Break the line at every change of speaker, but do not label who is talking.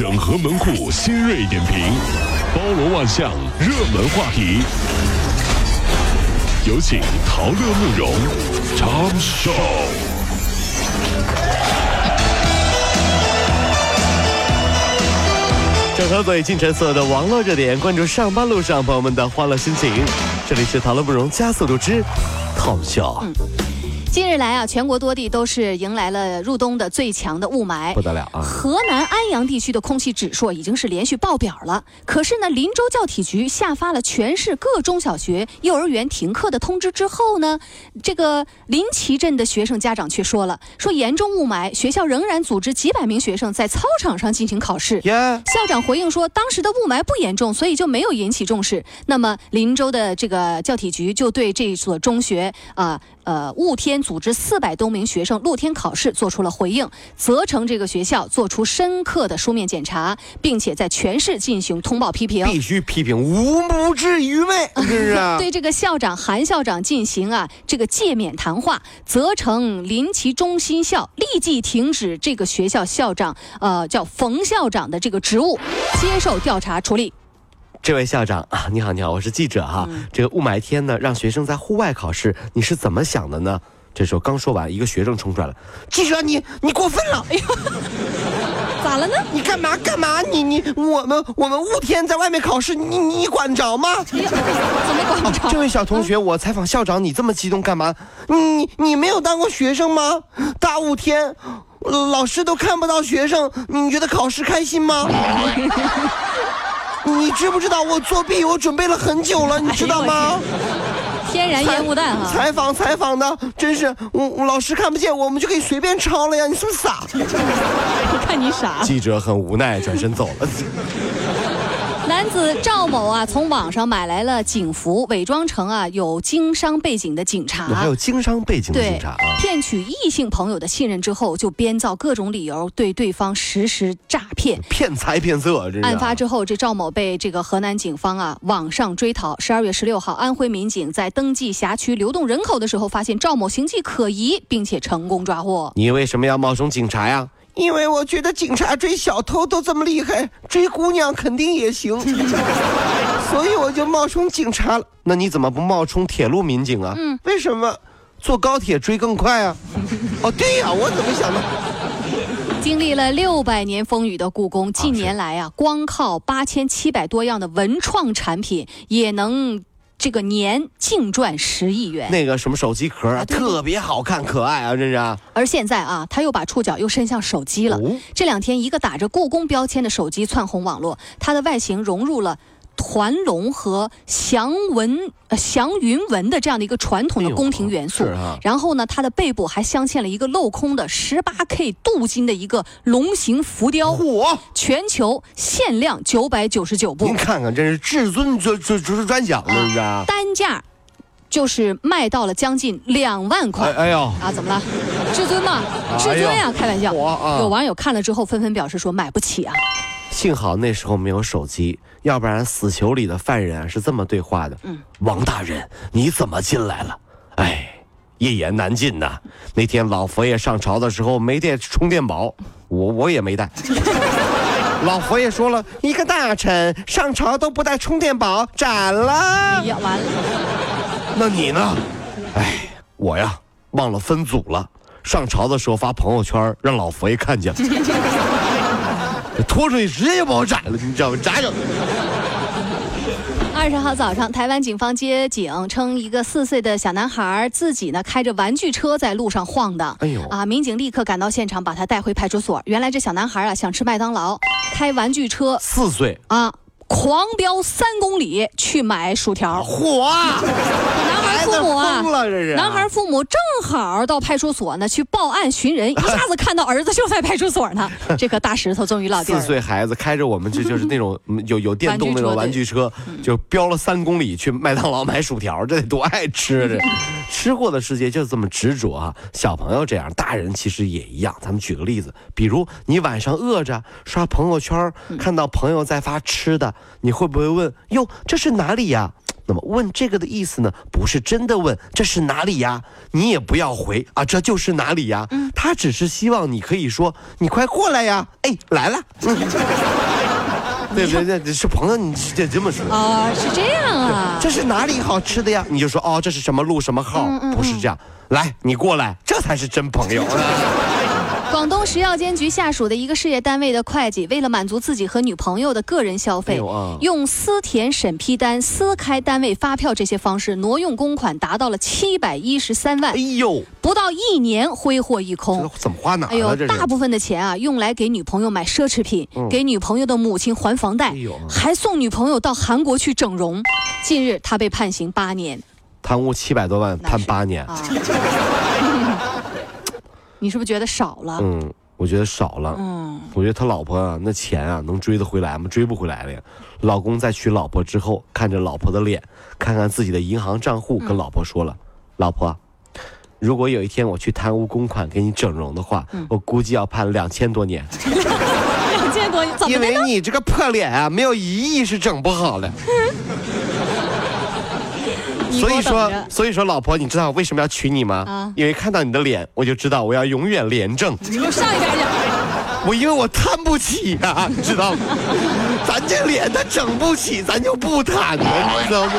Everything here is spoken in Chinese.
整合门户新锐点评，包罗万象，热门话题。有请陶乐慕容长寿。
整合最近城所有的网络热点，关注上班路上朋友们的欢乐心情。这里是陶乐慕容加速度之 Tom Show。
近日来啊，全国多地都是迎来了入冬的最强的雾霾，
不得了啊！
河南安阳地区的空气指数已经是连续爆表了。可是呢，林州教体局下发了全市各中小学、幼儿园停课的通知之后呢，这个临旗镇的学生家长却说了，说严重雾霾，学校仍然组织几百名学生在操场上进行考试。
耶，
校长回应说，当时的雾霾不严重，所以就没有引起重视。那么林州的这个教体局就对这所中学啊。呃，雾天组织四百多名学生露天考试做出了回应，责成这个学校做出深刻的书面检查，并且在全市进行通报批评。
必须批评无不至愚昧，是不是啊？
对这个校长韩校长进行啊这个诫勉谈话，责成临其中心校立即停止这个学校校长呃叫冯校长的这个职务，接受调查处理。
这位校长啊，你好，你好，我是记者哈。这个雾霾天呢，让学生在户外考试，你是怎么想的呢？这时候刚说完，一个学生冲出来了：“记者，你你过分了！哎呦，
咋了呢？
你干嘛干嘛？你你我们我们雾天在外面考试，你你管着吗？
怎么管着？
这位小同学，我采访校长，你这么激动干嘛？你你没有当过学生吗？大雾天，老师都看不到学生，你觉得考试开心吗？” 你知不知道我作弊？我准备了很久了，你知道吗？
天然烟雾弹哈！
采访采访的，真是我老师看不见，我们就可以随便抄了呀！你是不是傻？
我 看你傻。
记者很无奈，转身走了。
男子赵某啊，从网上买来了警服，伪装成啊有经商背景的警察，
还有经商背景的警察，
骗取异性朋友的信任之后，就编造各种理由对对方实施诈骗，
骗财骗色。
案发之后，这赵某被这个河南警方啊网上追逃。十二月十六号，安徽民警在登记辖区流动人口的时候，发现赵某形迹可疑，并且成功抓获。
你为什么要冒充警察呀？因为我觉得警察追小偷都这么厉害，追姑娘肯定也行，所以我就冒充警察了。那你怎么不冒充铁路民警啊？嗯，为什么？坐高铁追更快啊？哦，对呀，我怎么想的？
经历了六百年风雨的故宫，近年来啊，光靠八千七百多样的文创产品也能。这个年净赚十亿元，
那个什么手机壳啊，特别好看可爱啊，这是。
而现在啊，他又把触角又伸向手机了。这两天，一个打着故宫标签的手机窜红网络，它的外形融入了。团龙和祥纹、祥云纹的这样的一个传统的宫廷元素，然后呢，它的背部还镶嵌了一个镂空的十八 K 镀金的一个龙形浮雕，
嚯！
全球限量九百九十九部。
您看看，这是至尊专专专专享的，是吧？
单价就是卖到了将近两万块。哎呦啊，怎么了？至尊嘛，至尊呀，开玩笑。有网友看了之后纷纷表示说买不起啊。
幸好那时候没有手机，要不然死囚里的犯人是这么对话的：“嗯，王大人，你怎么进来了？哎，一言难尽呐。那天老佛爷上朝的时候没带充电宝，我我也没带。老佛爷说了一个大臣上朝都不带充电宝，斩了。哎呀，完了。那你呢？哎，我呀，忘了分组了。上朝的时候发朋友圈，让老佛爷看见了。”拖出去直接就把我斩了，你知道吗？咋整？
二十号早上，台湾警方接警称，一个四岁的小男孩自己呢开着玩具车在路上晃荡。哎呦！啊，民警立刻赶到现场，把他带回派出所。原来这小男孩啊想吃麦当劳，开玩具车，
四岁啊。
狂飙三公里去买薯条，
嚯！
男孩父母啊，男孩父母正好到派出所呢，去报案寻人，一下子 看到儿子就在派出所呢，这颗大石头终于落地了。
四岁孩子开着我们这就是那种 有有电动那种玩具车，就飙了三公里去麦当劳买薯条，这得多爱吃这。吃货的世界就这么执着啊！小朋友这样，大人其实也一样。咱们举个例子，比如你晚上饿着刷朋友圈，看到朋友在发吃的，你会不会问：哟，这是哪里呀？那么问这个的意思呢，不是真的问这是哪里呀？你也不要回啊，这就是哪里呀？嗯，他只是希望你可以说你快过来呀，哎，来了。嗯 对对对，是朋友，你得这么说。
哦，是这样啊。
这是哪里好吃的呀？你就说哦，这是什么路什么号？不是这样，来，你过来，这才是真朋友。
广东食药监局下属的一个事业单位的会计，为了满足自己和女朋友的个人消费，用私填审批单、私开单位发票这些方式挪用公款，达到了七百一十三万。哎呦，不到一年挥霍一空，
怎么花哪？哎呦，
大部分的钱啊，用来给女朋友买奢侈品，给女朋友的母亲还房贷，还送女朋友到韩国去整容。近日，他被判刑八年，
贪污七百多万，判八年。
你是不是觉得少了？
嗯，我觉得少了。嗯，我觉得他老婆啊，那钱啊，能追得回来吗？追不回来了呀。老公在娶老婆之后，看着老婆的脸，看看自己的银行账户，跟老婆说了：“老婆，如果有一天我去贪污公款给你整容的话，我估计要判两千多年。
两千多年？
因为你这个破脸啊，没有一亿是整不好的。”所以说，所以说，老婆，你知道我为什么要娶你吗？啊，因为看到你的脸，我就知道我要永远廉政。
你给我上一下去！
我因为我贪不起呀，你知道吗？咱这脸他整不起，咱就不贪了，你知道不？